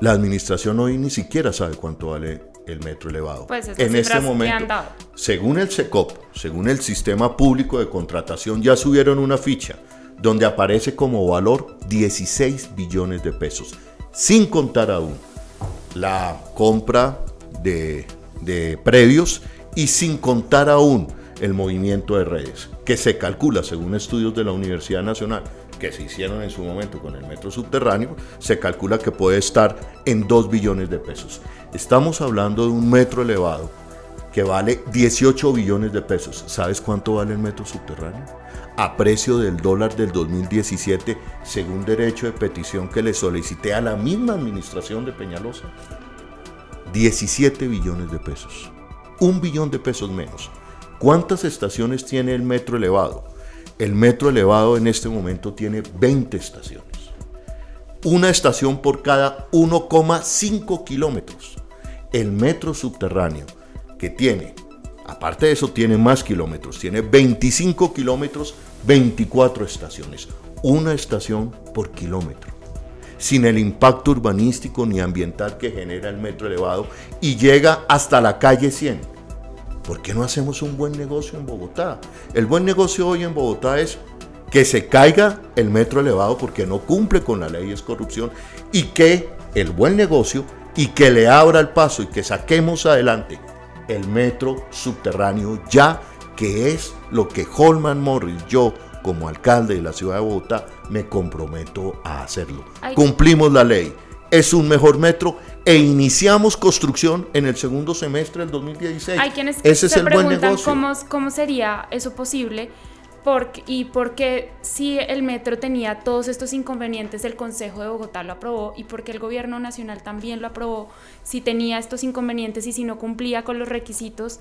La administración hoy ni siquiera sabe cuánto vale el metro elevado. Pues en este que han momento, dado. según el SECOP, según el Sistema Público de Contratación, ya subieron una ficha donde aparece como valor 16 billones de pesos, sin contar aún la compra de, de predios y sin contar aún el movimiento de redes, que se calcula, según estudios de la Universidad Nacional, que se hicieron en su momento con el metro subterráneo, se calcula que puede estar en 2 billones de pesos. Estamos hablando de un metro elevado que vale 18 billones de pesos. ¿Sabes cuánto vale el metro subterráneo? A precio del dólar del 2017, según derecho de petición que le solicité a la misma administración de Peñalosa. 17 billones de pesos. Un billón de pesos menos. ¿Cuántas estaciones tiene el metro elevado? El metro elevado en este momento tiene 20 estaciones. Una estación por cada 1,5 kilómetros. El metro subterráneo, que tiene, aparte de eso, tiene más kilómetros, tiene 25 kilómetros, 24 estaciones. Una estación por kilómetro sin el impacto urbanístico ni ambiental que genera el metro elevado y llega hasta la calle 100. ¿Por qué no hacemos un buen negocio en Bogotá? El buen negocio hoy en Bogotá es que se caiga el metro elevado porque no cumple con la ley, es corrupción, y que el buen negocio y que le abra el paso y que saquemos adelante el metro subterráneo ya que es lo que Holman Morris, yo como alcalde de la ciudad de Bogotá, me comprometo a hacerlo. Ay. Cumplimos la ley, es un mejor metro e iniciamos construcción en el segundo semestre del 2016. Hay quienes Ese es se el buen preguntan negocio. cómo, cómo sería eso posible porque, y por qué si el metro tenía todos estos inconvenientes, el Consejo de Bogotá lo aprobó y por qué el gobierno nacional también lo aprobó, si tenía estos inconvenientes y si no cumplía con los requisitos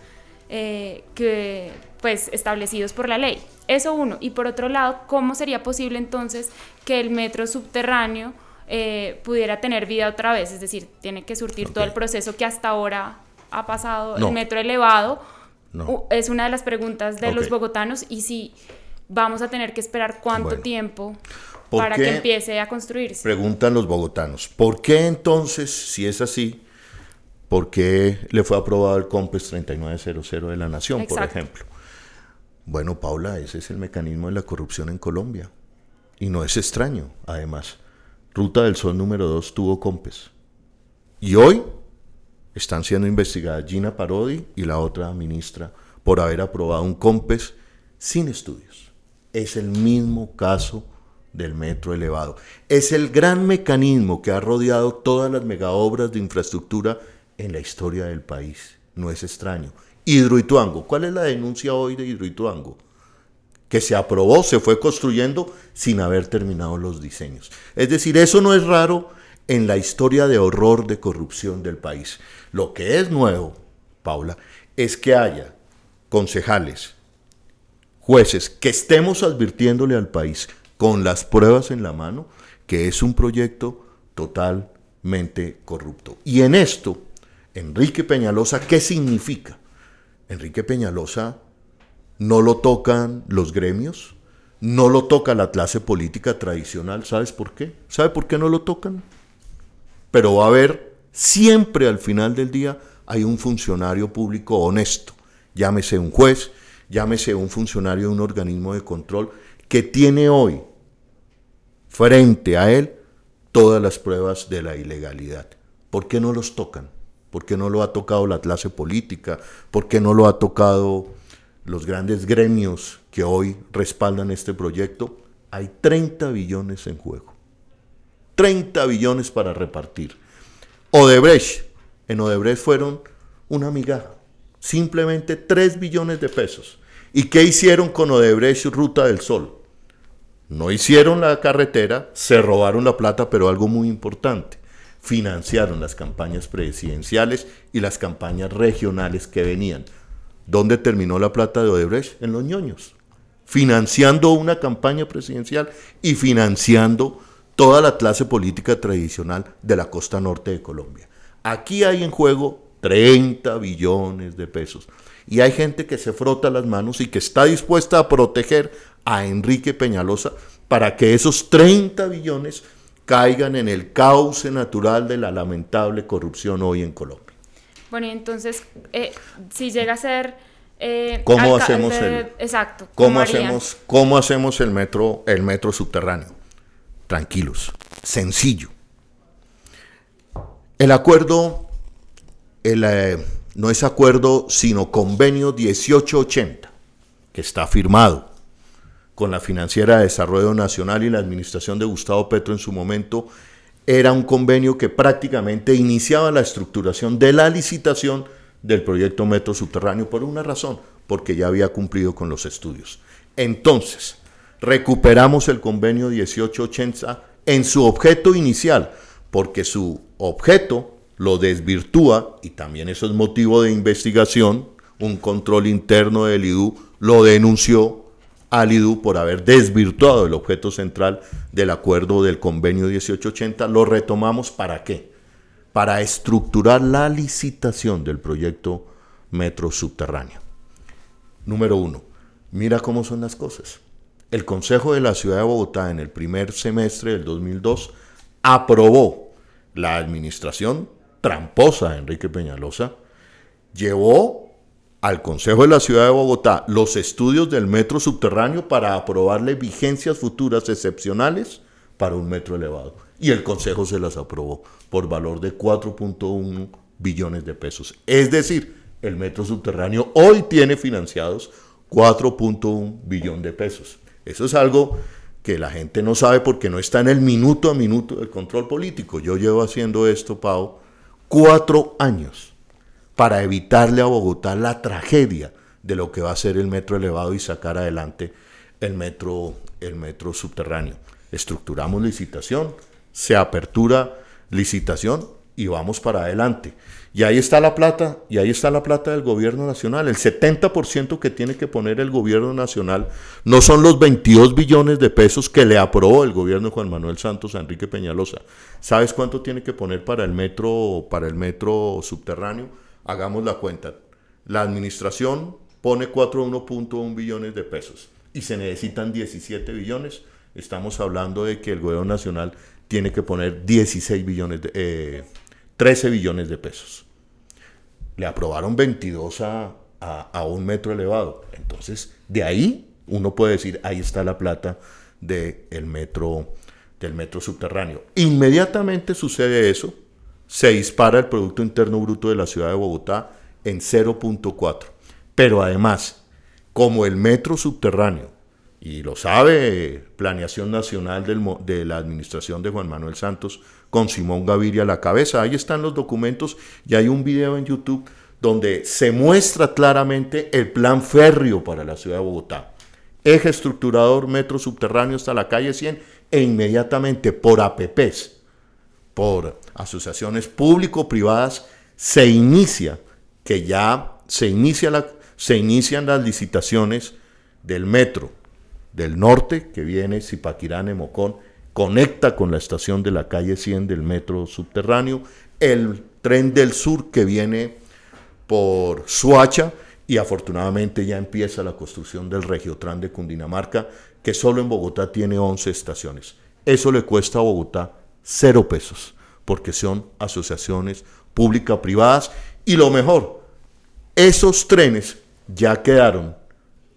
eh, que, pues, establecidos por la ley. Eso uno. Y por otro lado, ¿cómo sería posible entonces que el metro subterráneo eh, pudiera tener vida otra vez? Es decir, tiene que surtir todo el proceso que hasta ahora ha pasado No. el metro elevado. No. Es una de las preguntas de los bogotanos y si vamos a tener que esperar cuánto Bueno. tiempo ¿Por para que empiece a construirse. Preguntan los bogotanos, ¿por qué entonces, si es así, por qué le fue aprobado el COMPES 3900 de la Nación, por ejemplo? Bueno, Paula, ese es el mecanismo de la corrupción en Colombia. Y no es extraño, además. Ruta del Sol número 2 tuvo COMPES. Y hoy están siendo investigadas Gina Parodi y la otra ministra por haber aprobado un COMPES sin estudios. Es el mismo caso del metro elevado. Es el gran mecanismo que ha rodeado todas las megaobras de infraestructura en la historia del país. No es extraño. Hidroituango. ¿Cuál es la denuncia hoy de Hidroituango? Que se aprobó, se fue construyendo sin haber terminado los diseños. Es decir, eso no es raro en la historia de horror de corrupción del país. Lo que es nuevo, Paula, es que haya concejales, jueces, que estemos advirtiéndole al país con las pruebas en la mano que es un proyecto totalmente corrupto. Y en esto, Enrique Peñalosa, ¿qué significa? Enrique Peñalosa no lo tocan los gremios, no lo toca la clase política tradicional. ¿Sabes por qué? ¿Sabe por qué no lo tocan? Pero va a haber siempre al final del día hay un funcionario público honesto, llámese un juez, llámese un funcionario de un organismo de control que tiene hoy frente a él todas las pruebas de la ilegalidad. ¿Por qué no los tocan? ¿Por qué no lo ha tocado la clase política? ¿Por qué no lo ha tocado los grandes gremios que hoy respaldan este proyecto? Hay 30 billones en juego. 30 billones para repartir. Odebrecht, en Odebrecht fueron una migaja, simplemente 3 billones de pesos. ¿Y qué hicieron con Odebrecht Ruta del Sol? No hicieron la carretera, se robaron la plata, pero algo muy importante, financiaron las campañas presidenciales y las campañas regionales que venían. ¿Dónde terminó la plata de Odebrecht? En los ñoños. Financiando una campaña presidencial y financiando toda la clase política tradicional de la costa norte de Colombia. Aquí hay en juego 30 billones de pesos. Y hay gente que se frota las manos y que está dispuesta a proteger a Enrique Peñalosa para que esos 30 billones caigan en el cauce natural de la lamentable corrupción hoy en Colombia. Bueno, y entonces, eh, si llega a ser... Eh, ¿Cómo hacemos el, exacto, ¿cómo, hacemos, ¿Cómo hacemos el metro, el metro subterráneo? Tranquilos, sencillo. El acuerdo, el, eh, no es acuerdo, sino convenio 1880, que está firmado con la Financiera de Desarrollo Nacional y la administración de Gustavo Petro en su momento, era un convenio que prácticamente iniciaba la estructuración de la licitación del proyecto Metro Subterráneo por una razón, porque ya había cumplido con los estudios. Entonces, recuperamos el convenio 1880 en su objeto inicial, porque su objeto lo desvirtúa, y también eso es motivo de investigación, un control interno del IDU lo denunció al por haber desvirtuado el objeto central del acuerdo del convenio 1880. Lo retomamos para qué? Para estructurar la licitación del proyecto metro subterráneo. Número uno, mira cómo son las cosas. El Consejo de la Ciudad de Bogotá en el primer semestre del 2002 aprobó la administración tramposa de Enrique Peñalosa, llevó al Consejo de la Ciudad de Bogotá los estudios del metro subterráneo para aprobarle vigencias futuras excepcionales para un metro elevado. Y el Consejo se las aprobó por valor de 4.1 billones de pesos. Es decir, el metro subterráneo hoy tiene financiados 4.1 billón de pesos. Eso es algo que la gente no sabe porque no está en el minuto a minuto del control político. Yo llevo haciendo esto, Pau, cuatro años para evitarle a Bogotá la tragedia de lo que va a ser el metro elevado y sacar adelante el metro, el metro subterráneo. Estructuramos licitación, se apertura licitación y vamos para adelante. Y ahí está la plata, y ahí está la plata del gobierno nacional. El 70% que tiene que poner el gobierno nacional no son los 22 billones de pesos que le aprobó el gobierno de Juan Manuel Santos a Enrique Peñalosa. ¿Sabes cuánto tiene que poner para el metro, para el metro subterráneo? Hagamos la cuenta. La administración pone 4.1 billones de pesos y se necesitan 17 billones. Estamos hablando de que el gobierno nacional tiene que poner 16 billones, de, 13 eh, billones de pesos. Le aprobaron 22 a, a, un metro elevado. Entonces, de ahí uno puede decir, ahí está la plata del metro, del metro subterráneo. Inmediatamente sucede eso, se dispara el Producto Interno Bruto de la ciudad de Bogotá en 0.4. Pero además, como el metro subterráneo, y lo sabe Planeación Nacional de la Administración de Juan Manuel Santos, con Simón Gaviria a la cabeza, ahí están los documentos y hay un video en YouTube donde se muestra claramente el plan férreo para la ciudad de Bogotá. Eje estructurador, metro subterráneo hasta la calle 100 e inmediatamente por APPs por asociaciones público-privadas, se inicia, que ya se, inician las licitaciones del metro del norte, que viene Zipaquirá, Nemocón, conecta con la estación de la calle 100 del metro subterráneo, el tren del sur que viene por Suacha y afortunadamente ya empieza la construcción del Regiotran de Cundinamarca, que solo en Bogotá tiene 11 estaciones. Eso le cuesta a Bogotá cero pesos, porque son asociaciones pública-privadas y lo mejor, esos trenes ya quedaron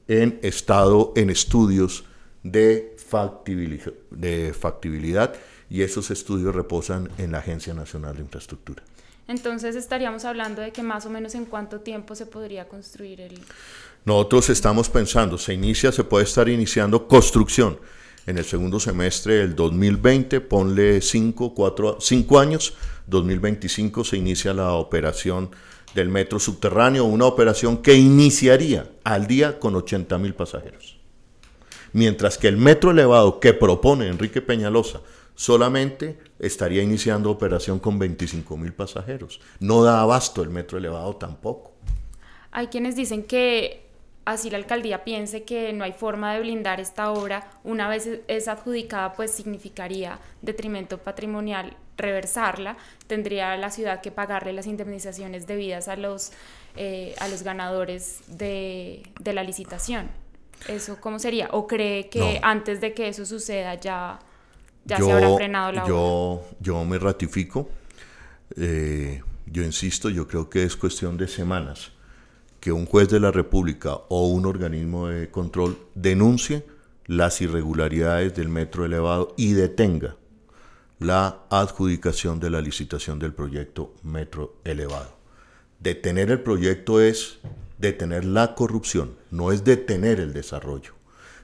en estado, en estudios de factibilidad, de factibilidad y esos estudios reposan en la Agencia Nacional de Infraestructura. Entonces estaríamos hablando de que más o menos en cuánto tiempo se podría construir el... Nosotros estamos pensando, se inicia, se puede estar iniciando construcción en el segundo semestre del 2020, ponle 5 años, 2025 se inicia la operación del metro subterráneo, una operación que iniciaría al día con 80 mil pasajeros. Mientras que el metro elevado que propone Enrique Peñalosa solamente estaría iniciando operación con 25 mil pasajeros. No da abasto el metro elevado tampoco. Hay quienes dicen que así la alcaldía piense que no hay forma de blindar esta obra, una vez es adjudicada, pues significaría detrimento patrimonial reversarla, tendría la ciudad que pagarle las indemnizaciones debidas a los, eh, a los ganadores de, la licitación. ¿Eso cómo sería? ¿O cree que antes de que eso suceda ya... ya se habrá frenado la yo, obra. Yo me ratifico. Eh, yo insisto, yo creo que es cuestión de semanas que un juez de la República o un organismo de control denuncie las irregularidades del metro elevado y detenga la adjudicación de la licitación del proyecto metro elevado. Detener el proyecto es detener la corrupción, no es detener el desarrollo.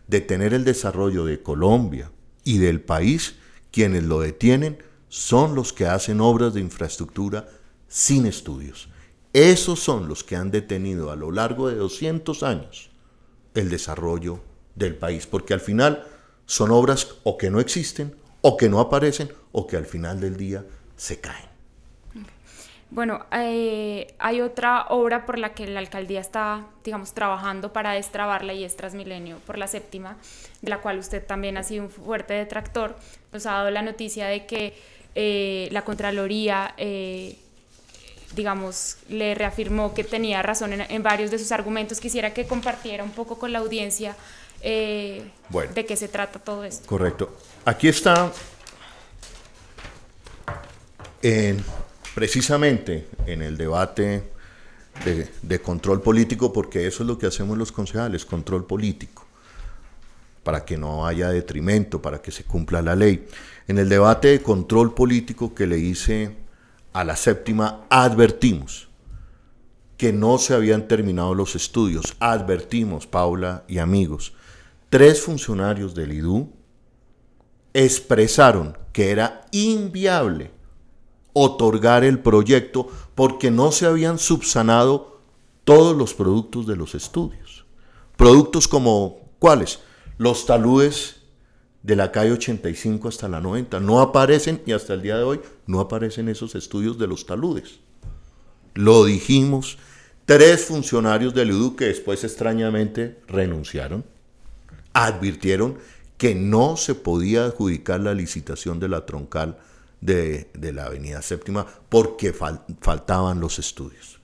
Detener el desarrollo de Colombia y del país, quienes lo detienen son los que hacen obras de infraestructura sin estudios. Esos son los que han detenido a lo largo de 200 años el desarrollo del país, porque al final son obras o que no existen, o que no aparecen, o que al final del día se caen. Bueno, eh, hay otra obra por la que la alcaldía está, digamos, trabajando para destrabarla y es Transmilenio por la séptima, de la cual usted también ha sido un fuerte detractor. Nos ha dado la noticia de que eh, la Contraloría, eh, digamos, le reafirmó que tenía razón en, varios de sus argumentos. Quisiera que compartiera un poco con la audiencia de qué se trata todo esto. Correcto. Aquí está en precisamente en el debate de, control político, porque eso es lo que hacemos los concejales, control político, para que no haya detrimento, para que se cumpla la ley. En el debate de control político que le hice a la séptima, advertimos que no se habían terminado los estudios. Advertimos, Paula y amigos, tres funcionarios del IDU expresaron que era inviable otorgar el proyecto porque no se habían subsanado todos los productos de los estudios. Productos como, ¿cuáles? Los taludes de la calle 85 hasta la 90. No aparecen, y hasta el día de hoy, no aparecen esos estudios de los taludes. Lo dijimos, tres funcionarios del UDU que después extrañamente renunciaron, advirtieron que no se podía adjudicar la licitación de la troncal de, la Avenida Séptima porque faltaban los estudios.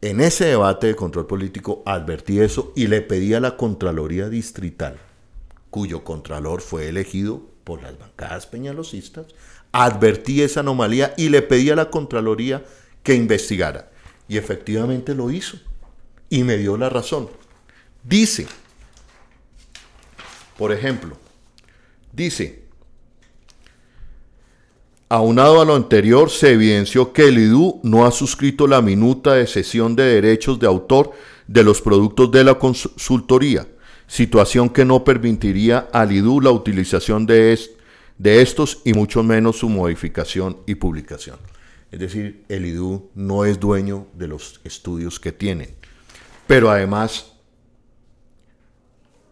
En ese debate de control político advertí eso y le pedí a la Contraloría Distrital, cuyo Contralor fue elegido por las bancadas peñalosistas, advertí esa anomalía y le pedí a la Contraloría que investigara. Y efectivamente lo hizo. Y me dio la razón. Dice, por ejemplo, dice, Aunado a lo anterior, se evidenció que el IDU no ha suscrito la minuta de cesión de derechos de autor de los productos de la consultoría, situación que no permitiría al IDU la utilización de, de estos y mucho menos su modificación y publicación. Es decir, el IDU no es dueño de los estudios que tiene. Pero además,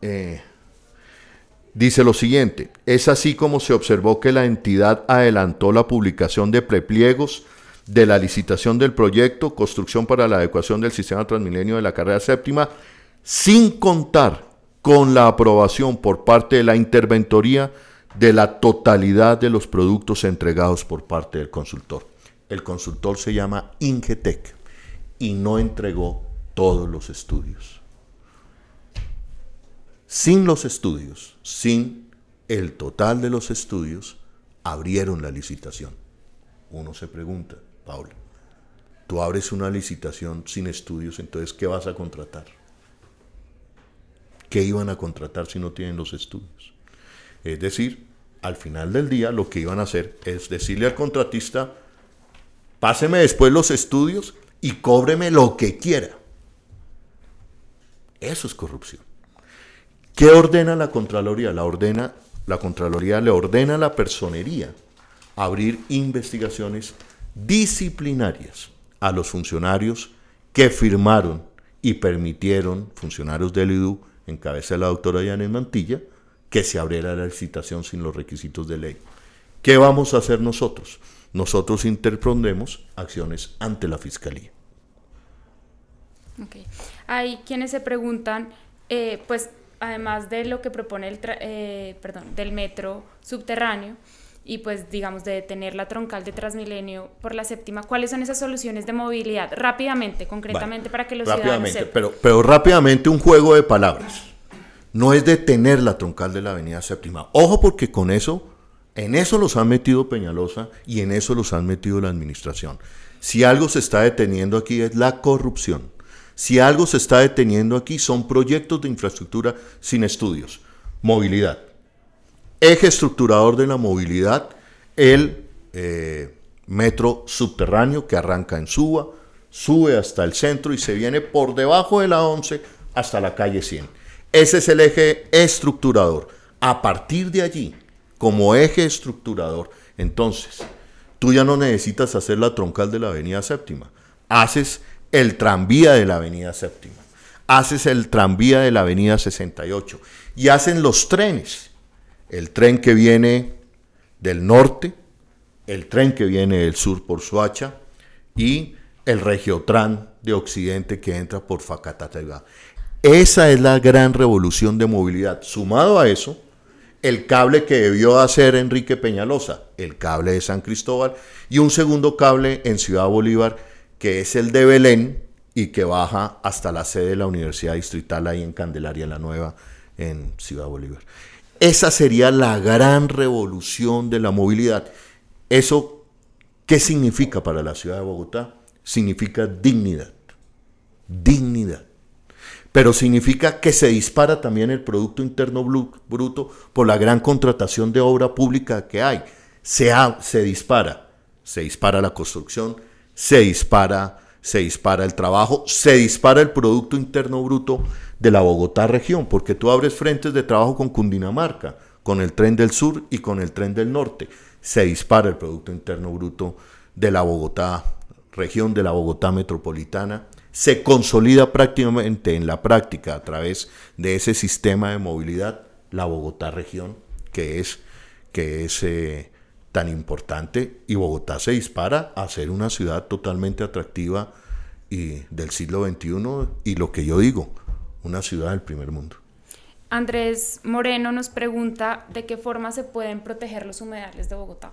eh, Dice lo siguiente, es así como se observó que la entidad adelantó la publicación de prepliegos de la licitación del proyecto Construcción para la adecuación del sistema Transmilenio de la carrera séptima, sin contar con la aprobación por parte de la interventoría de la totalidad de los productos entregados por parte del consultor. El consultor se llama Ingetec y no entregó todos los estudios sin los estudios, sin el total de los estudios, abrieron la licitación. Uno se pregunta, Paula, tú abres una licitación sin estudios, entonces ¿qué vas a contratar? ¿Qué iban a contratar si no tienen los estudios? Es decir, al final del día lo que iban a hacer es decirle al contratista, páseme después los estudios y cóbreme lo que quiera. Eso es corrupción. ¿Qué ordena la Contraloría? La, ordena, la Contraloría le ordena a la personería abrir investigaciones disciplinarias a los funcionarios que firmaron y permitieron, funcionarios del IDU, en cabeza de la doctora Yanes Mantilla, que se abriera la licitación sin los requisitos de ley. ¿Qué vamos a hacer nosotros? Nosotros interpondemos acciones ante la Fiscalía. Hay quienes se preguntan, eh, pues además de lo que propone el eh, perdón, del metro subterráneo y pues digamos de detener la troncal de Transmilenio por la séptima, ¿cuáles son esas soluciones de movilidad? Rápidamente, concretamente para que los rápidamente, ciudadanos Pero, pero rápidamente un juego de palabras. No es detener la troncal de la avenida séptima. Ojo porque con eso En eso los han metido Peñalosa y en eso los han metido la administración. Si algo se está deteniendo aquí es la corrupción. Si algo se está deteniendo aquí son proyectos de infraestructura sin estudios. Movilidad. Eje estructurador de la movilidad, el eh, metro subterráneo que arranca en Suba, sube hasta el centro y se viene por debajo de la 11 hasta la calle 100. Ese es el eje estructurador. A partir de allí, como eje estructurador, entonces, tú ya no necesitas hacer la troncal de la Avenida Séptima. Haces el tranvía de la Avenida Séptima. Haces el tranvía de la Avenida 68. Y hacen los trenes. El tren que viene del norte, el tren que viene del sur por Suacha y el Regiotran de Occidente que entra por Facatategua. Esa es la gran revolución de movilidad. Sumado a eso, el cable que debió hacer Enrique Peñalosa, el cable de San Cristóbal, y un segundo cable en Ciudad Bolívar, que es el de Belén y que baja hasta la sede de la Universidad Distrital ahí en Candelaria la Nueva, en Ciudad Bolívar. Esa sería la gran revolución de la movilidad. ¿Eso qué significa para la ciudad de Bogotá? Significa dignidad. Dignidad pero significa que se dispara también el Producto Interno Bruto por la gran contratación de obra pública que hay. Se, se dispara, se dispara la construcción, se dispara, se dispara el trabajo, se dispara el Producto Interno Bruto de la Bogotá región, porque tú abres frentes de trabajo con Cundinamarca, con el tren del sur y con el tren del norte. Se dispara el Producto Interno Bruto de la Bogotá región, de la Bogotá metropolitana se consolida prácticamente en la práctica a través de ese sistema de movilidad la Bogotá región, que es, que es eh, tan importante, y Bogotá se dispara a ser una ciudad totalmente atractiva y del siglo XXI y lo que yo digo, una ciudad del primer mundo. Andrés Moreno nos pregunta de qué forma se pueden proteger los humedales de Bogotá.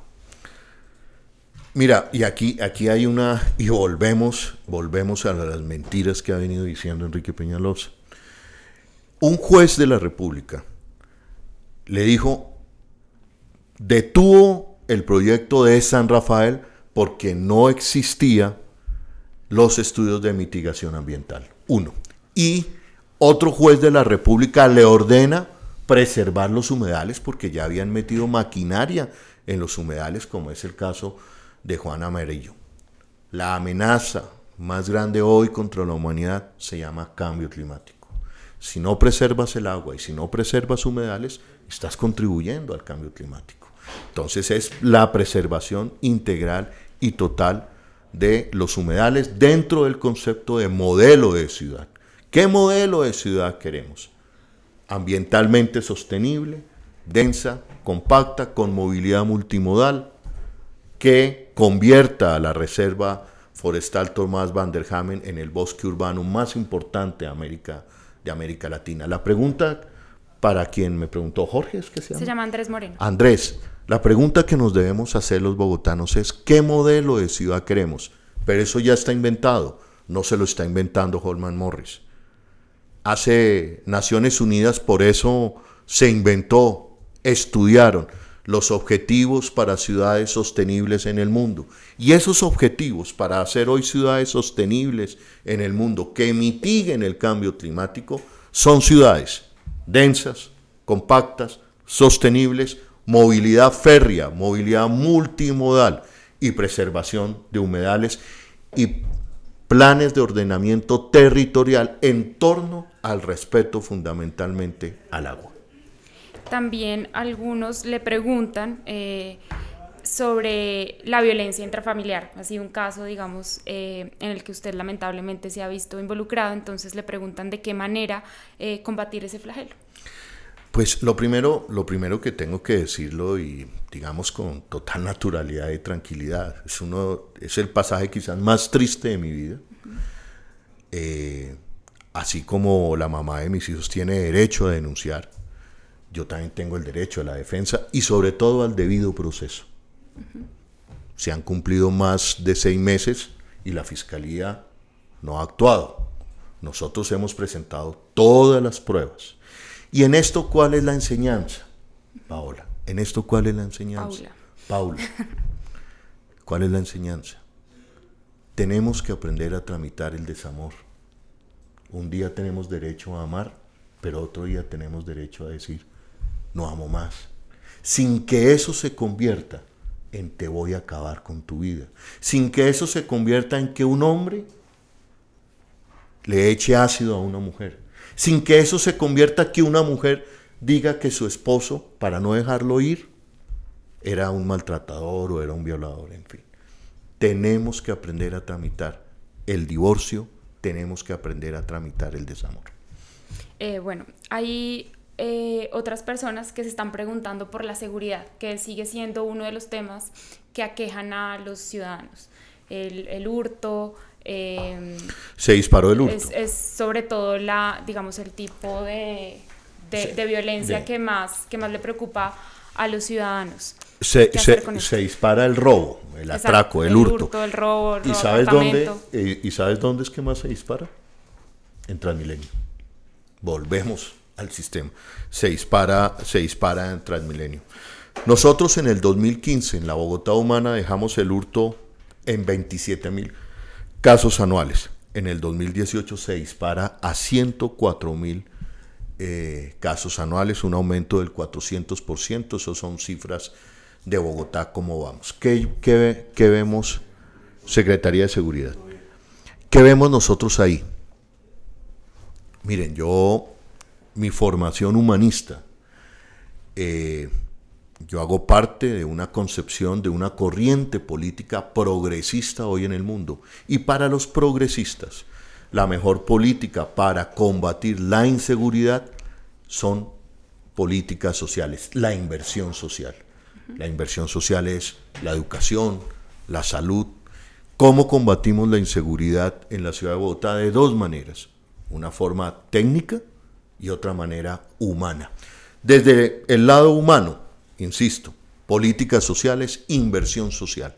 Mira, y aquí, aquí hay una, y volvemos, volvemos a las mentiras que ha venido diciendo Enrique Peñalosa. Un juez de la República le dijo, detuvo el proyecto de San Rafael porque no existía los estudios de mitigación ambiental. Uno. Y otro juez de la República le ordena preservar los humedales porque ya habían metido maquinaria en los humedales, como es el caso de Juan Amarillo. La amenaza más grande hoy contra la humanidad se llama cambio climático. Si no preservas el agua y si no preservas humedales, estás contribuyendo al cambio climático. Entonces es la preservación integral y total de los humedales dentro del concepto de modelo de ciudad. ¿Qué modelo de ciudad queremos? Ambientalmente sostenible, densa, compacta, con movilidad multimodal, que convierta a la Reserva Forestal Tomás van der Hamen en el bosque urbano más importante de América, de América Latina. La pregunta para quien me preguntó, Jorge, ¿es que se llama? Se llama Andrés Moreno. Andrés, la pregunta que nos debemos hacer los bogotanos es, ¿qué modelo de ciudad queremos? Pero eso ya está inventado, no se lo está inventando Holman Morris. Hace Naciones Unidas, por eso se inventó, estudiaron los objetivos para ciudades sostenibles en el mundo. Y esos objetivos para hacer hoy ciudades sostenibles en el mundo que mitiguen el cambio climático son ciudades densas, compactas, sostenibles, movilidad férrea, movilidad multimodal y preservación de humedales y planes de ordenamiento territorial en torno al respeto fundamentalmente al agua. También algunos le preguntan eh, sobre la violencia intrafamiliar. Ha sido un caso, digamos, eh, en el que usted lamentablemente se ha visto involucrado, entonces le preguntan de qué manera eh, combatir ese flagelo. Pues lo primero, lo primero que tengo que decirlo y digamos con total naturalidad y tranquilidad, es, uno, es el pasaje quizás más triste de mi vida. Así como la mamá de mis hijos tiene derecho a denunciar, yo también tengo el derecho a la defensa y sobre todo al debido proceso. Se han cumplido más de seis meses y la Fiscalía no ha actuado. Nosotros hemos presentado todas las pruebas. ¿Y en esto cuál es la enseñanza, Paola? En esto, ¿cuál es la enseñanza? Paula. Paula. ¿Cuál es la enseñanza? Tenemos que aprender a tramitar el desamor. Un día tenemos derecho a amar, pero otro día tenemos derecho a decir, no amo más. Sin que eso se convierta en te voy a acabar con tu vida. Sin que eso se convierta en que un hombre le eche ácido a una mujer. Sin que eso se convierta en que una mujer diga que su esposo, para no dejarlo ir, era un maltratador o era un violador, en fin. Tenemos que aprender a tramitar el divorcio, tenemos que aprender a tramitar el desamor. Eh, bueno, hay eh, otras personas que se están preguntando por la seguridad, que sigue siendo uno de los temas que aquejan a los ciudadanos. El, hurto. Em, se disparó el hurto. Es, sobre todo la, digamos, el tipo de, de, violencia que, más, que más le preocupa a los ciudadanos. Se, se, dispara el robo, el atraco, el, hurto. el robo, ¿Y sabes, dónde, eh, ¿Y sabes dónde es que más se dispara? En Transmilenio. Volvemos al sistema. Se dispara, se dispara en Transmilenio. Nosotros en el 2015, en la Bogotá Humana, dejamos el hurto en 27 mil casos anuales. En el 2018 se dispara a 104 mil eh, casos anuales, un aumento del 400%. Esas son cifras de Bogotá, ¿cómo vamos? ¿Qué, qué vemos, Secretaría de Seguridad? ¿Qué vemos nosotros ahí? Miren, yo mi formación humanista. Eh, yo hago parte de una concepción, de una corriente política progresista hoy en el mundo. Y para los progresistas, la mejor política para combatir la inseguridad son políticas sociales, la inversión social. La inversión social es la educación, la salud. ¿Cómo combatimos la inseguridad en la ciudad de Bogotá? De dos maneras. Una forma técnica, y otra manera humana. Desde el lado humano, insisto, políticas sociales, inversión social.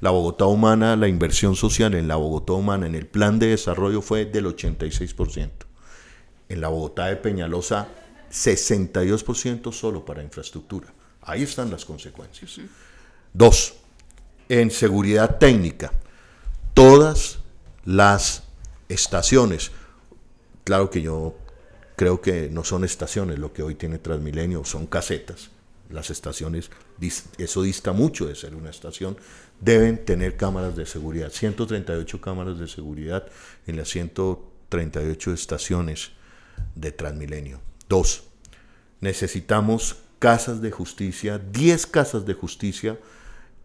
La Bogotá humana, la inversión social en la Bogotá humana en el plan de desarrollo fue del 86%. En la Bogotá de Peñalosa, 62% solo para infraestructura. Ahí están las consecuencias. Dos, en seguridad técnica, todas las estaciones, claro que yo creo que no son estaciones lo que hoy tiene Transmilenio, son casetas. Las estaciones, eso dista mucho de ser una estación, deben tener cámaras de seguridad. 138 cámaras de seguridad en las 138 estaciones de Transmilenio. Dos, necesitamos casas de justicia, 10 casas de justicia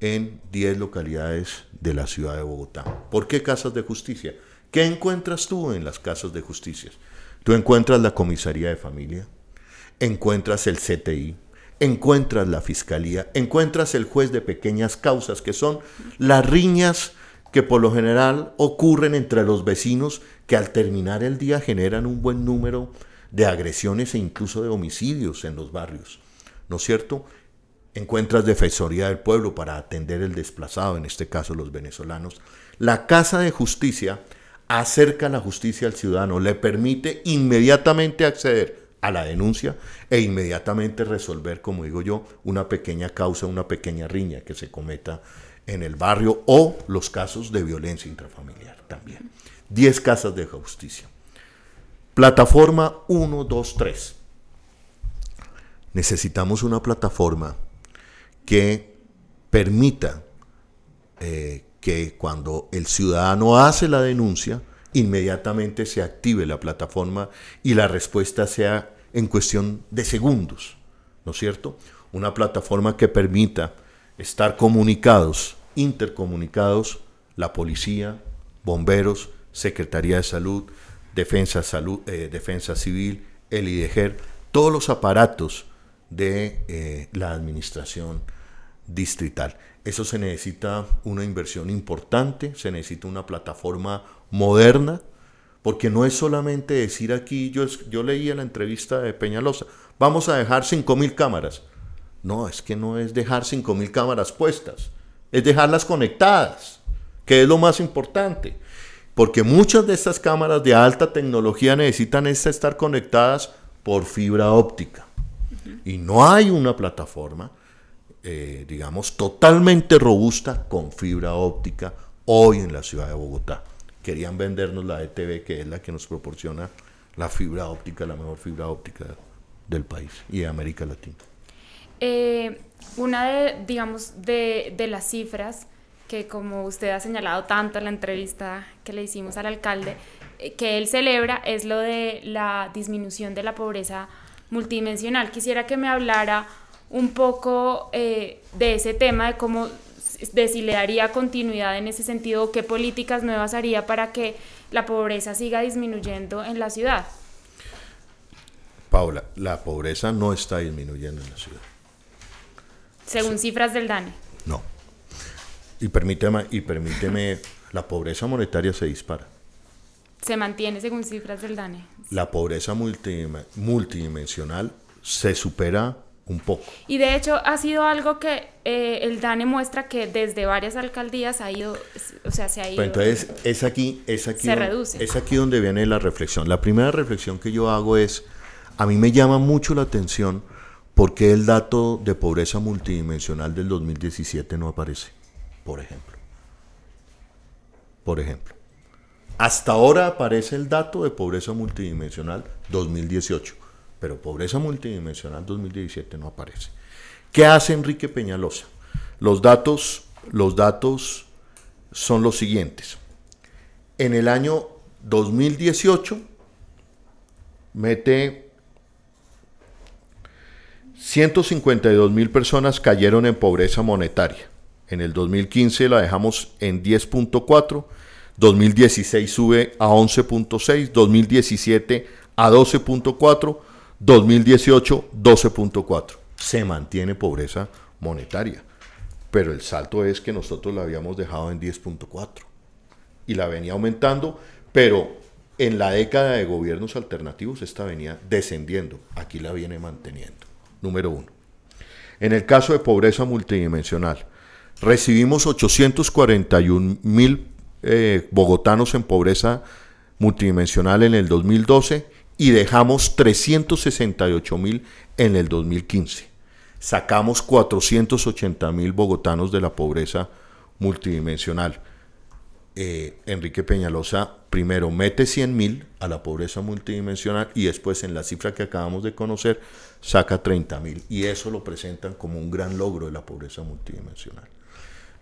en 10 localidades de la ciudad de Bogotá. ¿Por qué casas de justicia? ¿Qué encuentras tú en las casas de justicia? Tú encuentras la comisaría de familia, encuentras el CTI, encuentras la fiscalía, encuentras el juez de pequeñas causas, que son las riñas que por lo general ocurren entre los vecinos que al terminar el día generan un buen número de agresiones e incluso de homicidios en los barrios. ¿No es cierto? Encuentras Defensoría del Pueblo para atender el desplazado, en este caso los venezolanos. La Casa de Justicia acerca la justicia al ciudadano, le permite inmediatamente acceder a la denuncia e inmediatamente resolver, como digo yo, una pequeña causa, una pequeña riña que se cometa en el barrio o los casos de violencia intrafamiliar también. 10 casas de justicia. Plataforma 1, 2, 3. Necesitamos una plataforma que permita eh, que cuando el ciudadano hace la denuncia, inmediatamente se active la plataforma y la respuesta sea en cuestión de segundos, ¿no es cierto? Una plataforma que permita estar comunicados, intercomunicados, la policía, bomberos, Secretaría de Salud, Defensa, Salud, eh, Defensa Civil, el IDEGER, todos los aparatos de eh, la administración distrital. Eso se necesita una inversión importante, se necesita una plataforma moderna, porque no es solamente decir aquí, yo, yo leí en la entrevista de Peñalosa, vamos a dejar 5.000 cámaras. No, es que no es dejar 5.000 cámaras puestas, es dejarlas conectadas, que es lo más importante. Porque muchas de estas cámaras de alta tecnología necesitan estar conectadas por fibra óptica. Y no hay una plataforma, eh, digamos, totalmente robusta con fibra óptica hoy en la ciudad de Bogotá. Querían vendernos la ETV, que es la que nos proporciona la fibra óptica, la mejor fibra óptica del país y de América Latina. Eh, una de, digamos, de, de las cifras que como usted ha señalado tanto en la entrevista que le hicimos al alcalde, eh, que él celebra es lo de la disminución de la pobreza multidimensional. Quisiera que me hablara un poco eh, de ese tema, de cómo, de si le daría continuidad en ese sentido, qué políticas nuevas haría para que la pobreza siga disminuyendo en la ciudad. Paula, la pobreza no está disminuyendo en la ciudad. Según cifras del DANE. No. Y permíteme, y permíteme, la pobreza monetaria se dispara. Se mantiene según cifras del DANE. La pobreza multidimensional se supera un poco. Y de hecho ha sido algo que eh, el DANE muestra que desde varias alcaldías ha ido, o sea, se ha ido. entonces es aquí, es aquí, se reduce. es aquí donde viene la reflexión. La primera reflexión que yo hago es, a mí me llama mucho la atención por qué el dato de pobreza multidimensional del 2017 no aparece por ejemplo. Por ejemplo. Hasta ahora aparece el dato de pobreza multidimensional 2018, pero pobreza multidimensional 2017 no aparece. ¿Qué hace Enrique Peñalosa? Los datos, los datos son los siguientes. En el año 2018 mete 152 mil personas cayeron en pobreza monetaria. En el 2015 la dejamos en 10.4, 2016 sube a 11.6, 2017 a 12.4, 2018 12.4. Se mantiene pobreza monetaria, pero el salto es que nosotros la habíamos dejado en 10.4 y la venía aumentando, pero en la década de gobiernos alternativos esta venía descendiendo, aquí la viene manteniendo. Número uno. En el caso de pobreza multidimensional, recibimos 841 mil eh, bogotanos en pobreza multidimensional en el 2012 y dejamos 368 mil en el 2015. Sacamos 480 mil bogotanos de la pobreza multidimensional. Eh, Enrique Peñalosa primero mete 100 mil a la pobreza multidimensional y después en la cifra que acabamos de conocer saca 30 mil y eso lo presentan como un gran logro de la pobreza multidimensional.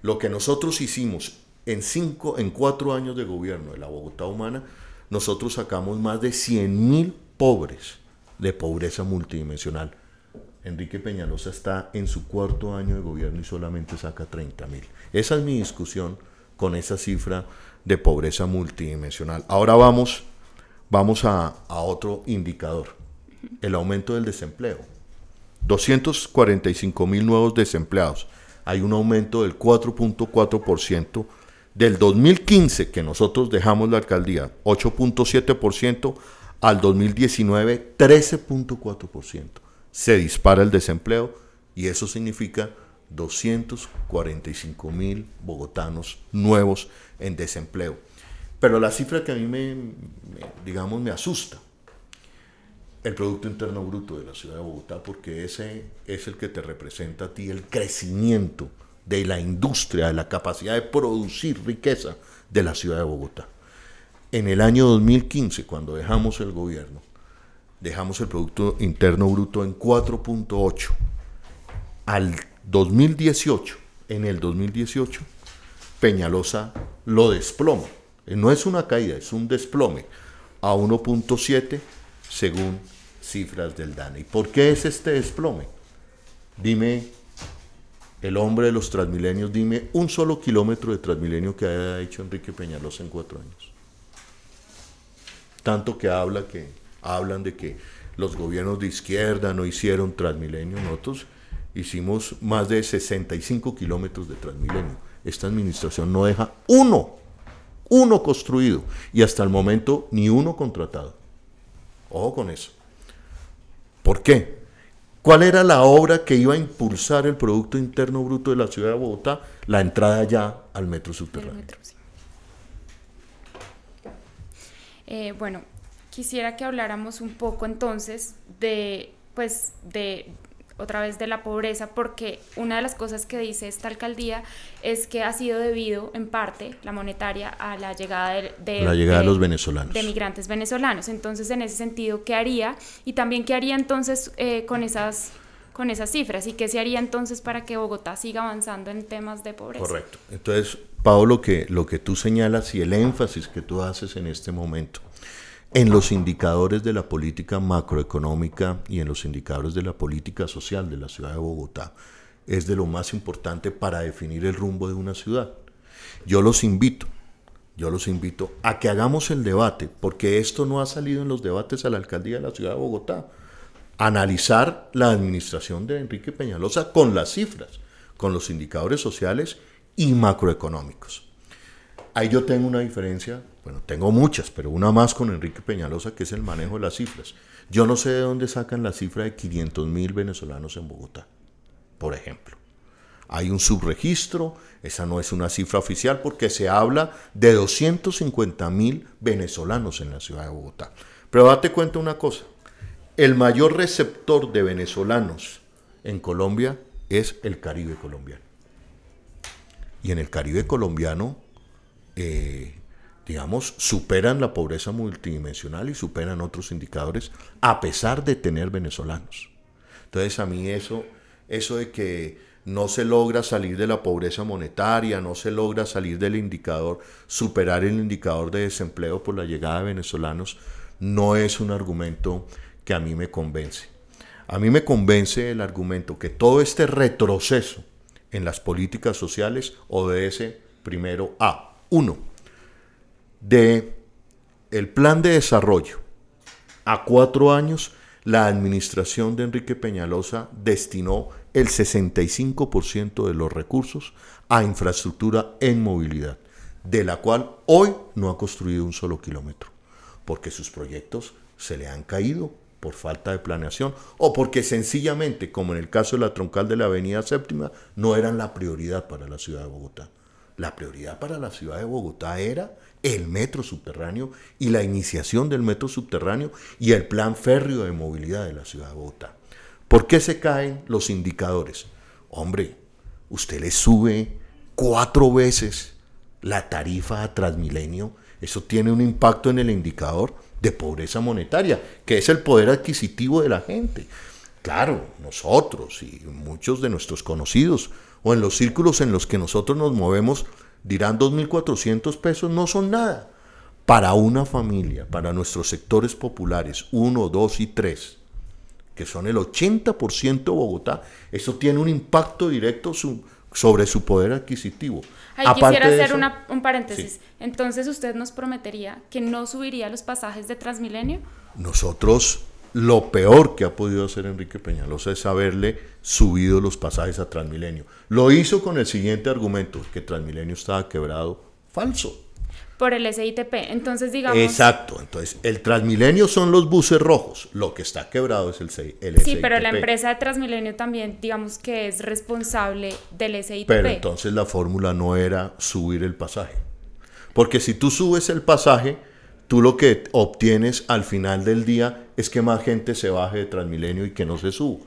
Lo que nosotros hicimos en, cinco, en cuatro años de gobierno de la Bogotá Humana, nosotros sacamos más de 100.000 pobres de pobreza multidimensional. Enrique Peñalosa está en su cuarto año de gobierno y solamente saca 30.000. Esa es mi discusión con esa cifra de pobreza multidimensional. Ahora vamos, vamos a, a otro indicador, el aumento del desempleo. 245 mil nuevos desempleados hay un aumento del 4.4%. Del 2015, que nosotros dejamos la alcaldía, 8.7%, al 2019, 13.4%. Se dispara el desempleo y eso significa 245 mil bogotanos nuevos en desempleo. Pero la cifra que a mí me, me, digamos, me asusta el Producto Interno Bruto de la ciudad de Bogotá, porque ese es el que te representa a ti el crecimiento de la industria, de la capacidad de producir riqueza de la ciudad de Bogotá. En el año 2015, cuando dejamos el gobierno, dejamos el Producto Interno Bruto en 4.8. Al 2018, en el 2018, Peñalosa lo desploma. No es una caída, es un desplome a 1.7 según cifras del DANE. ¿Y por qué es este desplome? Dime, el hombre de los transmilenios, dime un solo kilómetro de transmilenio que haya hecho Enrique Peñalosa en cuatro años. Tanto que habla que hablan de que los gobiernos de izquierda no hicieron transmilenio, nosotros hicimos más de 65 kilómetros de transmilenio. Esta administración no deja uno, uno construido y hasta el momento ni uno contratado. Ojo con eso. ¿Por qué? ¿Cuál era la obra que iba a impulsar el Producto Interno Bruto de la ciudad de Bogotá? La entrada ya al metro subterráneo. Eh, bueno, quisiera que habláramos un poco entonces de pues de otra vez de la pobreza, porque una de las cosas que dice esta alcaldía es que ha sido debido en parte la monetaria a la llegada de, la llegada de, los venezolanos. De migrantes venezolanos. Entonces, en ese sentido, ¿qué haría? Y también, ¿qué haría entonces eh, con esas con esas cifras y qué se haría entonces para que Bogotá siga avanzando en temas de pobreza. Correcto. Entonces, Pablo, que, lo que tú señalas y el énfasis que tú haces en este momento en los indicadores de la política macroeconómica y en los indicadores de la política social de la ciudad de Bogotá es de lo más importante para definir el rumbo de una ciudad. Yo los invito, yo los invito a que hagamos el debate, porque esto no ha salido en los debates a la alcaldía de la ciudad de Bogotá analizar la administración de Enrique Peñalosa con las cifras, con los indicadores sociales y macroeconómicos. Ahí yo tengo una diferencia, bueno, tengo muchas, pero una más con Enrique Peñalosa, que es el manejo de las cifras. Yo no sé de dónde sacan la cifra de 500 mil venezolanos en Bogotá, por ejemplo. Hay un subregistro, esa no es una cifra oficial porque se habla de 250 mil venezolanos en la ciudad de Bogotá. Pero date cuenta una cosa, el mayor receptor de venezolanos en Colombia es el Caribe colombiano. Y en el Caribe colombiano, eh, digamos, superan la pobreza multidimensional y superan otros indicadores a pesar de tener venezolanos. Entonces a mí eso, eso de que no se logra salir de la pobreza monetaria, no se logra salir del indicador, superar el indicador de desempleo por la llegada de venezolanos, no es un argumento que a mí me convence. A mí me convence el argumento que todo este retroceso en las políticas sociales obedece primero a, uno, de el plan de desarrollo. A cuatro años, la administración de Enrique Peñalosa destinó el 65% de los recursos a infraestructura en movilidad, de la cual hoy no ha construido un solo kilómetro, porque sus proyectos se le han caído por falta de planeación o porque sencillamente, como en el caso de la troncal de la Avenida Séptima, no eran la prioridad para la ciudad de Bogotá. La prioridad para la ciudad de Bogotá era el metro subterráneo y la iniciación del metro subterráneo y el plan férreo de movilidad de la ciudad de Bogotá. ¿Por qué se caen los indicadores? Hombre, usted le sube cuatro veces la tarifa a Transmilenio, eso tiene un impacto en el indicador de pobreza monetaria, que es el poder adquisitivo de la gente. Claro, nosotros y muchos de nuestros conocidos o en los círculos en los que nosotros nos movemos dirán 2.400 pesos no son nada. Para una familia, para nuestros sectores populares, 1, 2 y 3, que son el 80% de Bogotá, eso tiene un impacto directo sobre su poder adquisitivo. Ahí quisiera hacer un paréntesis. Entonces, ¿usted nos prometería que no subiría los pasajes de Transmilenio? Nosotros, lo peor que ha podido hacer Enrique Peñalosa es haberle subido los pasajes a Transmilenio. Lo hizo con el siguiente argumento, que Transmilenio estaba quebrado. Falso por el SITP. Entonces, digamos. Exacto. Entonces, el Transmilenio son los buses rojos. Lo que está quebrado es el, el Sí, pero la empresa de Transmilenio también, digamos que es responsable del SITP. Pero entonces la fórmula no era subir el pasaje. Porque si tú subes el pasaje, tú lo que obtienes al final del día es que más gente se baje de Transmilenio y que no se suba.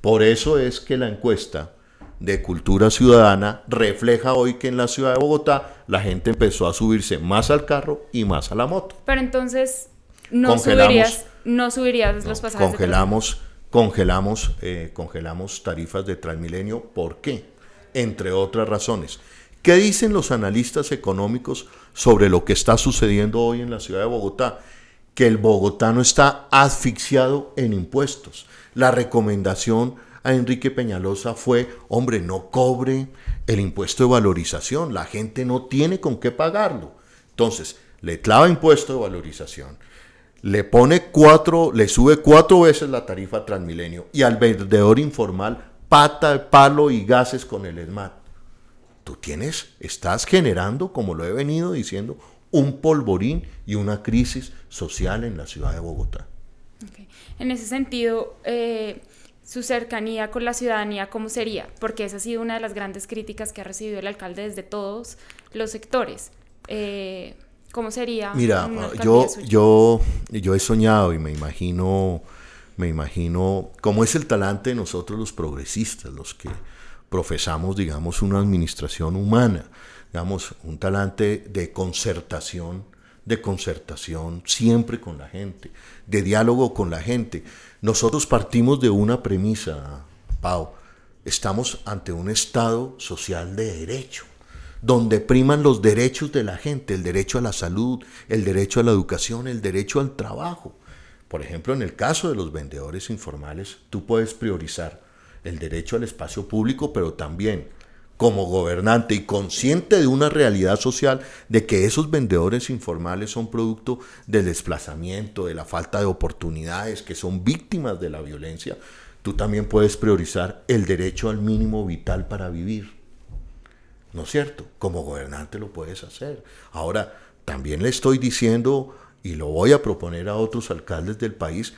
Por eso es que la encuesta de cultura ciudadana refleja hoy que en la ciudad de Bogotá la gente empezó a subirse más al carro y más a la moto. Pero entonces no subirías, no subirías los pasajes. Congelamos, congelamos, eh, congelamos tarifas de Transmilenio. ¿Por qué? Entre otras razones. ¿Qué dicen los analistas económicos sobre lo que está sucediendo hoy en la ciudad de Bogotá? Que el bogotano está asfixiado en impuestos. La recomendación a Enrique Peñalosa fue, hombre, no cobre el impuesto de valorización, la gente no tiene con qué pagarlo. Entonces, le clava impuesto de valorización, le pone cuatro, le sube cuatro veces la tarifa Transmilenio y al vendedor informal pata, palo y gases con el ESMAD. Tú tienes, estás generando, como lo he venido diciendo, un polvorín y una crisis social en la ciudad de Bogotá. En ese sentido, eh, su cercanía con la ciudadanía, ¿cómo sería? Porque esa ha sido una de las grandes críticas que ha recibido el alcalde desde todos los sectores. Eh, ¿Cómo sería? Mira, yo, yo, yo he soñado y me imagino me imagino cómo es el talante de nosotros los progresistas, los que profesamos, digamos, una administración humana, digamos, un talante de concertación, de concertación siempre con la gente, de diálogo con la gente. Nosotros partimos de una premisa, Pau, estamos ante un Estado social de derecho, donde priman los derechos de la gente, el derecho a la salud, el derecho a la educación, el derecho al trabajo. Por ejemplo, en el caso de los vendedores informales, tú puedes priorizar el derecho al espacio público, pero también como gobernante y consciente de una realidad social de que esos vendedores informales son producto del desplazamiento, de la falta de oportunidades, que son víctimas de la violencia, tú también puedes priorizar el derecho al mínimo vital para vivir. ¿No es cierto? Como gobernante lo puedes hacer. Ahora, también le estoy diciendo, y lo voy a proponer a otros alcaldes del país,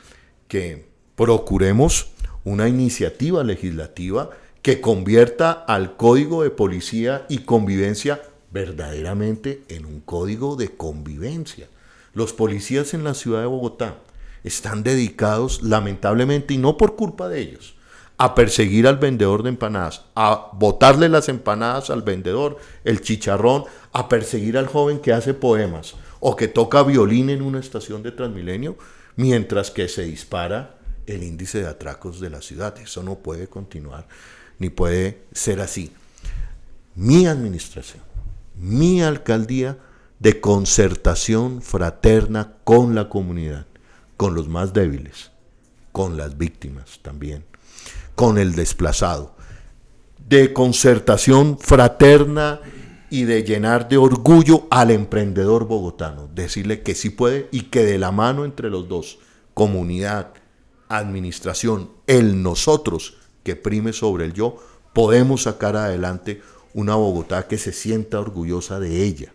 que procuremos una iniciativa legislativa que convierta al código de policía y convivencia verdaderamente en un código de convivencia. Los policías en la ciudad de Bogotá están dedicados, lamentablemente, y no por culpa de ellos, a perseguir al vendedor de empanadas, a botarle las empanadas al vendedor, el chicharrón, a perseguir al joven que hace poemas o que toca violín en una estación de Transmilenio, mientras que se dispara el índice de atracos de la ciudad. Eso no puede continuar, ni puede ser así. Mi administración, mi alcaldía de concertación fraterna con la comunidad, con los más débiles, con las víctimas también, con el desplazado, de concertación fraterna y de llenar de orgullo al emprendedor bogotano, decirle que sí puede y que de la mano entre los dos, comunidad, administración, el nosotros que prime sobre el yo, podemos sacar adelante una Bogotá que se sienta orgullosa de ella,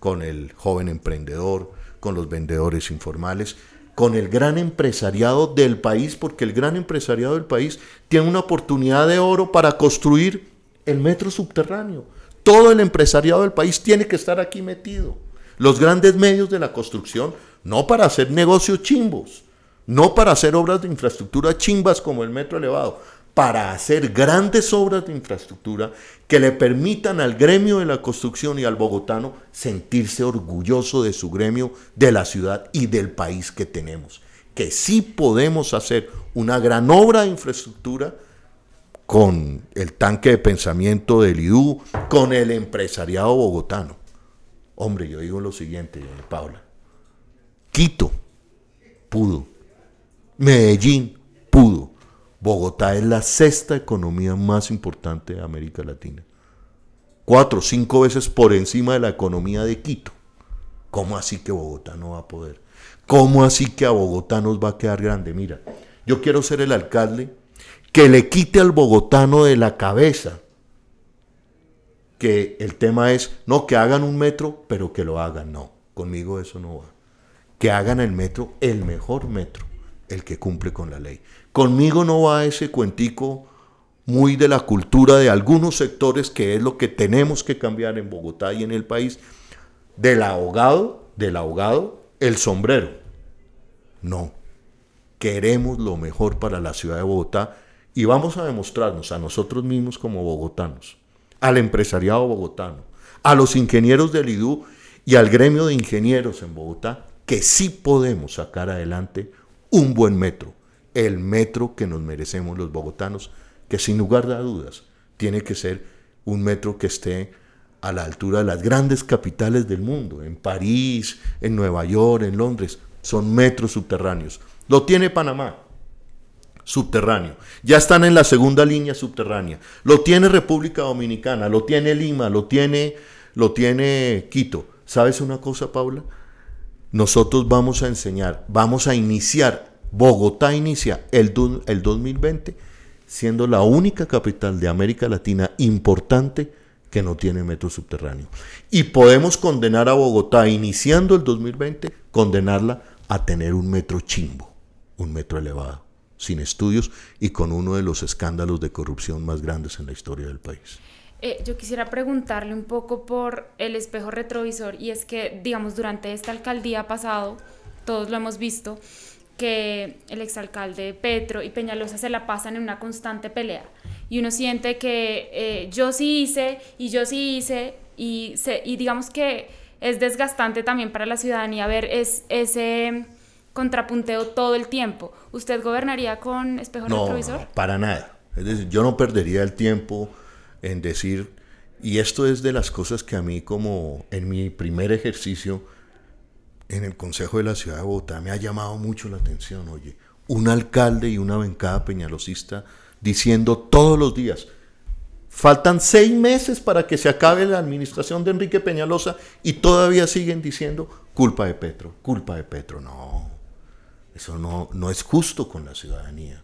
con el joven emprendedor, con los vendedores informales con el gran empresariado del país, porque el gran empresariado del país tiene una oportunidad de oro para construir el metro subterráneo. Todo el empresariado del país tiene que estar aquí metido. Los grandes medios de la construcción, no para hacer negocios chimbos, no para hacer obras de infraestructura chimbas como el metro elevado, para hacer grandes obras de infraestructura que le permitan al gremio de la construcción y al bogotano sentirse orgulloso de su gremio, de la ciudad y del país que tenemos. Que sí podemos hacer una gran obra de infraestructura con el tanque de pensamiento del IDU, con el empresariado bogotano. Hombre, yo digo lo siguiente, Paula. Quito pudo. Medellín pudo. Bogotá es la sexta economía más importante de América Latina. Cuatro, cinco veces por encima de la economía de Quito. ¿Cómo así que Bogotá no va a poder? ¿Cómo así que a Bogotá nos va a quedar grande? Mira, yo quiero ser el alcalde que le quite al bogotano de la cabeza que el tema es, no, que hagan un metro, pero que lo hagan. No, conmigo eso no va. Que hagan el metro, el mejor metro, el que cumple con la ley. Conmigo no va ese cuentico muy de la cultura de algunos sectores, que es lo que tenemos que cambiar en Bogotá y en el país, del ahogado, del ahogado, el sombrero. No, queremos lo mejor para la ciudad de Bogotá y vamos a demostrarnos a nosotros mismos como bogotanos, al empresariado bogotano, a los ingenieros del IDU y al gremio de ingenieros en Bogotá, que sí podemos sacar adelante un buen metro, el metro que nos merecemos los bogotanos, que sin lugar a dudas tiene que ser un metro que esté a la altura de las grandes capitales del mundo, en París, en Nueva York, en Londres, son metros subterráneos. Lo tiene Panamá, subterráneo. Ya están en la segunda línea subterránea. Lo tiene República Dominicana, lo tiene Lima, lo tiene, lo tiene Quito. ¿Sabes una cosa, Paula? Nosotros vamos a enseñar, vamos a iniciar Bogotá inicia el, el 2020 siendo la única capital de América Latina importante que no tiene metro subterráneo. Y podemos condenar a Bogotá, iniciando el 2020, condenarla a tener un metro chimbo, un metro elevado, sin estudios y con uno de los escándalos de corrupción más grandes en la historia del país. Eh, yo quisiera preguntarle un poco por el espejo retrovisor y es que, digamos, durante esta alcaldía pasado, todos lo hemos visto, que el exalcalde Petro y Peñalosa se la pasan en una constante pelea. Y uno siente que eh, yo sí hice y yo sí hice y, se, y digamos que es desgastante también para la ciudadanía ver es, ese contrapunteo todo el tiempo. ¿Usted gobernaría con espejo retrovisor? No, para nada. Es decir, yo no perdería el tiempo en decir, y esto es de las cosas que a mí como en mi primer ejercicio en el Consejo de la Ciudad de Bogotá me ha llamado mucho la atención, oye, un alcalde y una bancada peñalosista diciendo todos los días, faltan seis meses para que se acabe la administración de Enrique Peñalosa y todavía siguen diciendo culpa de Petro, culpa de Petro. No, eso no, no es justo con la ciudadanía.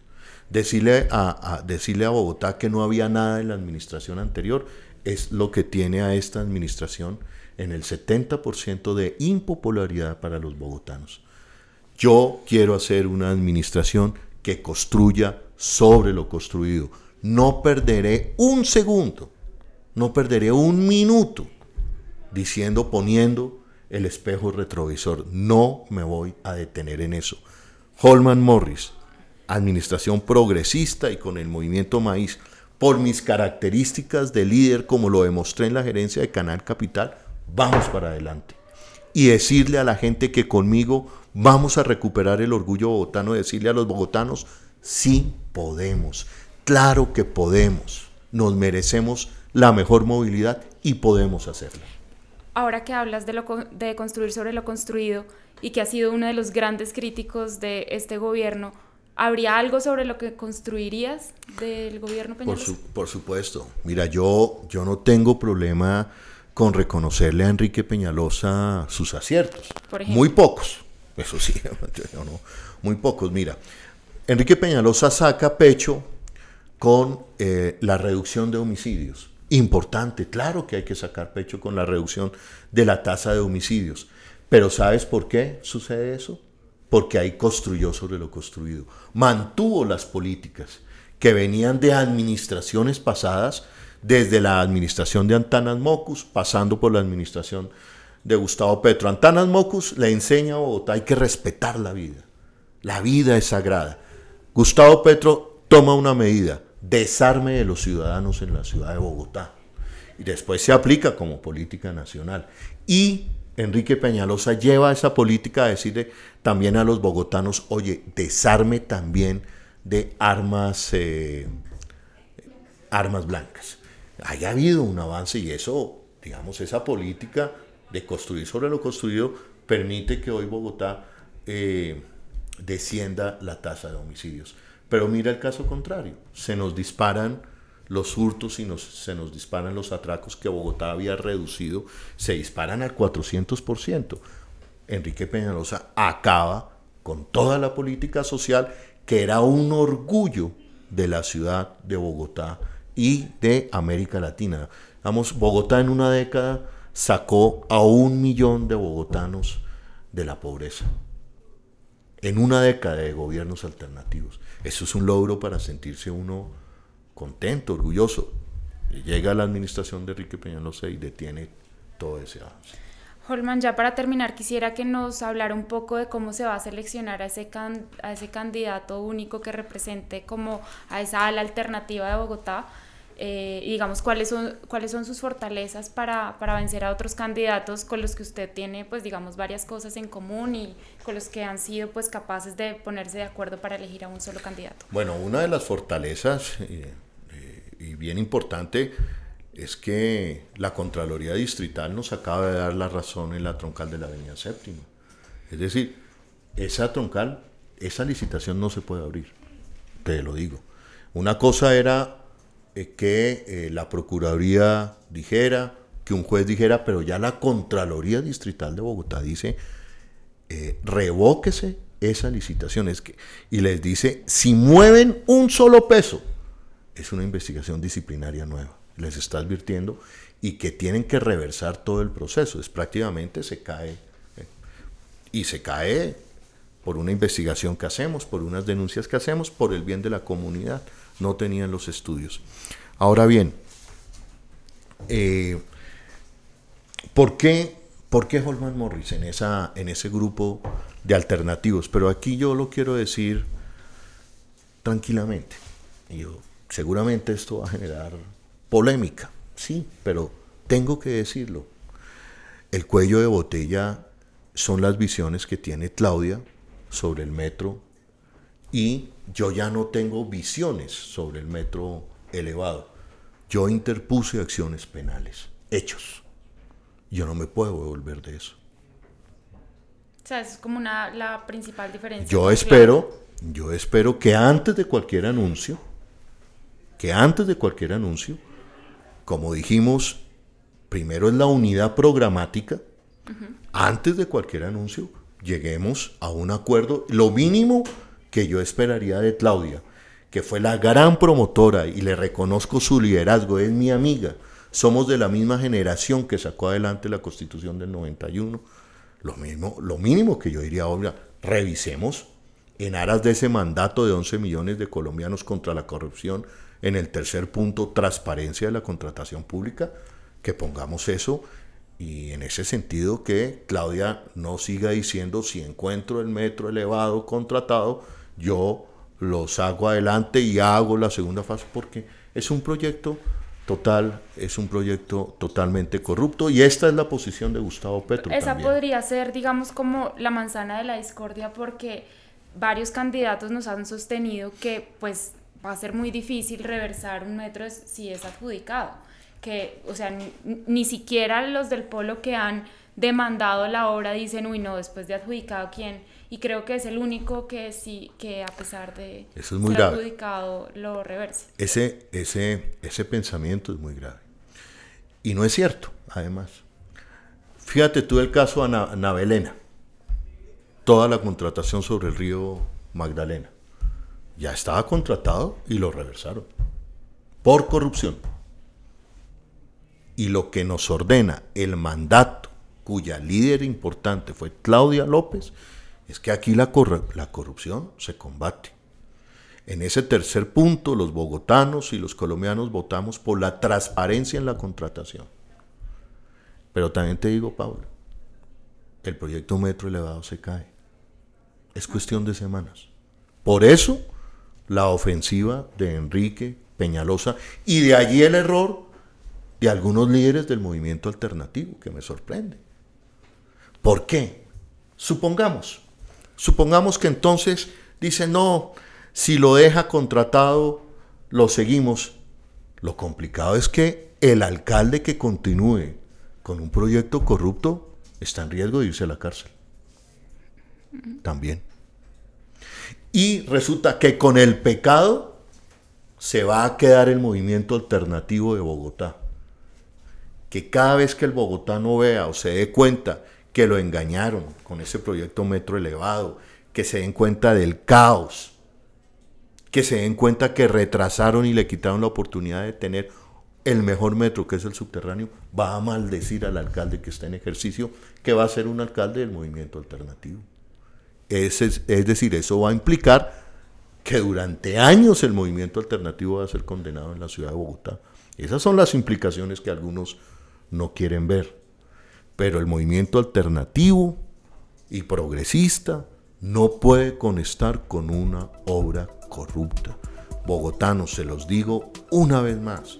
Decirle a, decirle a Bogotá que no había nada en la administración anterior es lo que tiene a esta administración en el 70% de impopularidad para los bogotanos. Yo quiero hacer una administración que construya sobre lo construido. No perderé un segundo, no perderé un minuto diciendo, poniendo el espejo retrovisor. No me voy a detener en eso. Holman Morris, administración progresista y con el movimiento Maíz, por mis características de líder, como lo demostré en la gerencia de Canal Capital, vamos para adelante. Y decirle a la gente que conmigo vamos a recuperar el orgullo bogotano, decirle a los bogotanos, sí podemos, claro que podemos, nos merecemos la mejor movilidad y podemos hacerla. Ahora que hablas de, lo, de construir sobre lo construido y que ha sido uno de los grandes críticos de este gobierno, ¿Habría algo sobre lo que construirías del gobierno Peñalosa? Por, por, supuesto. Mira, yo, yo no tengo problema con reconocerle a Enrique Peñalosa sus aciertos. muy pocos, eso sí, muy pocos. Mira, Enrique Peñalosa saca pecho con eh, la reducción de homicidios. Importante, claro que hay que sacar pecho con la reducción de la tasa de homicidios. Pero ¿sabes por qué sucede eso? porque ahí construyó sobre lo construido. Mantuvo las políticas que venían de administraciones pasadas, desde la administración de Antanas Mocus, pasando por la administración de Gustavo Petro. Antanas Mocus le enseña a Bogotá, hay que respetar la vida. La vida es sagrada. Gustavo Petro toma una medida, desarme de los ciudadanos en la ciudad de Bogotá. Y después se aplica como política nacional. Y Enrique Peñalosa lleva esa política a decirle también a los bogotanos, oye, desarme también de armas, eh, armas blancas. Haya habido un avance y eso, digamos, esa política de construir sobre lo construido permite que hoy Bogotá eh, descienda la tasa de homicidios. Pero mira el caso contrario, se nos disparan los hurtos y se nos disparan los atracos que Bogotá había reducido, se disparan al 400%. Enrique Peñalosa acaba con toda la política social que era un orgullo de la ciudad de Bogotá y de América Latina. Vamos, Bogotá en una década sacó a un millón de bogotanos de la pobreza. En una década de gobiernos alternativos. Eso es un logro para sentirse uno contento, orgulloso. llega la administración de Enrique Peñalosa y detiene todo ese avance. Holman, ya para terminar, quisiera que nos hablara un poco de cómo se va a seleccionar a ese, a ese candidato único que represente como a esa ala alternativa de Bogotá. Eh, digamos, cuáles son, cuáles son sus fortalezas para, para, vencer a otros candidatos con los que usted tiene, pues digamos, varias cosas en común y con los que han sido pues capaces de ponerse de acuerdo para elegir a un solo candidato. Bueno, una de las fortalezas... Eh, y bien importante es que la Contraloría Distrital nos acaba de dar la razón en la troncal de la Avenida Séptima. Es decir, esa troncal, esa licitación no se puede abrir, te lo digo. Una cosa era que eh, la Procuraduría dijera, que un juez dijera, pero ya la Contraloría Distrital de Bogotá dice, eh, revóquese esa licitación. Es que, y les dice, si mueven un solo peso, es una investigación disciplinaria nueva, les está advirtiendo, y que tienen que reversar todo el proceso. Es prácticamente se cae, eh, y se cae por una investigación que hacemos, por unas denuncias que hacemos, por el bien de la comunidad. No tenían los estudios. Ahora bien, eh, ¿por, qué, ¿Por qué Holman Morris en, esa, en ese grupo de alternativos? Pero aquí yo lo quiero decir tranquilamente. Yo, seguramente esto va a generar polémica, sí, pero tengo que decirlo. El cuello de botella son las visiones que tiene Claudia sobre el metro y yo ya no tengo visiones sobre el metro elevado. Yo interpuse acciones penales, hechos. Yo no me puedo devolver de eso. O sea, es como una, la principal diferencia. Yo espero, yo espero que antes de cualquier anuncio, que antes de cualquier anuncio, como dijimos, primero es la unidad programática, antes de cualquier anuncio, lleguemos a un acuerdo, lo mínimo que yo esperaría de Claudia, que fue la gran promotora y le reconozco su liderazgo, es mi amiga, somos de la misma generación que sacó adelante la constitución del 91, lo, mismo, lo mínimo que yo diría ahora, revisemos en aras de ese mandato de 11 millones de colombianos contra la corrupción, en el tercer punto, transparencia de la contratación pública, que pongamos eso y en ese sentido que Claudia no siga diciendo si encuentro el metro elevado contratado, yo los hago adelante y hago la segunda fase porque es un proyecto total, es un proyecto totalmente corrupto y esta es la posición de Gustavo Petro. Esa podría ser, digamos, como la manzana de la discordia porque varios candidatos nos han sostenido que pues va a ser muy difícil reversar un metro si es adjudicado. Que, o sea, ni, siquiera los del polo que han demandado la obra dicen, uy, no, después de adjudicado, ¿quién? Y creo que es el único que sí, que a pesar de ser adjudicado, lo reverse. Ese, ese, ese pensamiento es muy grave. Y no es cierto, además. Fíjate tú el caso de Navelena. Toda la contratación sobre el río Magdalena ya estaba contratado y lo reversaron por corrupción. Y lo que nos ordena el mandato, cuya líder importante fue Claudia López, es que aquí la, corrupción se combate. En ese tercer punto, los bogotanos y los colombianos votamos por la transparencia en la contratación. Pero también te digo, Pablo, el proyecto Metro Elevado se cae. Es cuestión de semanas. Por eso la ofensiva de Enrique Peñalosa y de allí el error de algunos líderes del movimiento alternativo, que me sorprende. ¿Por qué? Supongamos, supongamos que entonces dice, no, si lo deja contratado, lo seguimos. Lo complicado es que el alcalde que continúe con un proyecto corrupto está en riesgo de irse a la cárcel. También. Y resulta que con el pecado se va a quedar el movimiento alternativo de Bogotá. Que cada vez que el bogotano vea o se dé cuenta que lo engañaron con ese proyecto metro elevado, que se den cuenta del caos, que se den cuenta que retrasaron y le quitaron la oportunidad de tener el mejor metro, que es el subterráneo, va a maldecir al alcalde que está en ejercicio, que va a ser un alcalde del movimiento alternativo. Es, es, decir, eso va a implicar que durante años el movimiento alternativo va a ser condenado en la ciudad de Bogotá. Esas son las implicaciones que algunos no quieren ver. Pero el movimiento alternativo y progresista no puede conectar con una obra corrupta. Bogotanos, se los digo una vez más,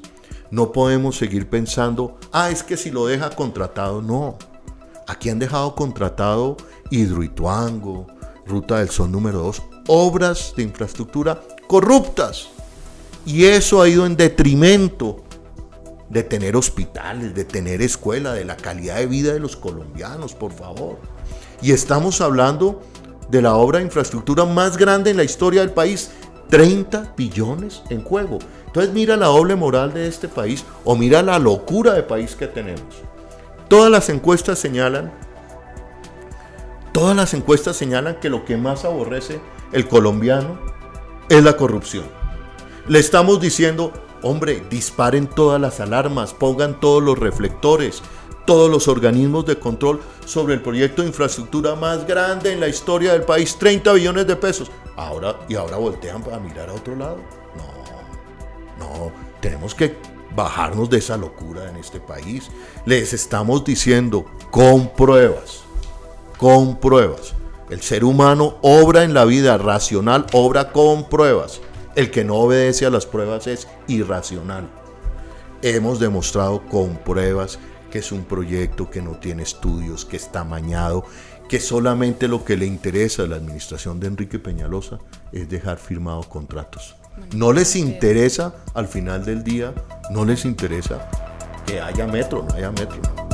no podemos seguir pensando, ah, es que si lo deja contratado, no. Aquí han dejado contratado Hidroituango, Ruta del Sol número 2, obras de infraestructura corruptas. Y eso ha ido en detrimento de tener hospitales, de tener escuela, de la calidad de vida de los colombianos, por favor. Y estamos hablando de la obra de infraestructura más grande en la historia del país, 30 billones en juego. Entonces mira la doble moral de este país o mira la locura de país que tenemos. Todas las encuestas señalan Todas las encuestas señalan que lo que más aborrece el colombiano es la corrupción. Le estamos diciendo, hombre, disparen todas las alarmas, pongan todos los reflectores, todos los organismos de control sobre el proyecto de infraestructura más grande en la historia del país, 30 billones de pesos. Ahora, y ahora voltean para mirar a otro lado. No, no, tenemos que bajarnos de esa locura en este país. Les estamos diciendo, con pruebas, con pruebas. El ser humano obra en la vida racional, obra con pruebas. El que no obedece a las pruebas es irracional. Hemos demostrado con pruebas que es un proyecto que no tiene estudios, que está mañado, que solamente lo que le interesa a la administración de Enrique Peñalosa es dejar firmados contratos. No les interesa al final del día, no les interesa que haya metro, no haya metro.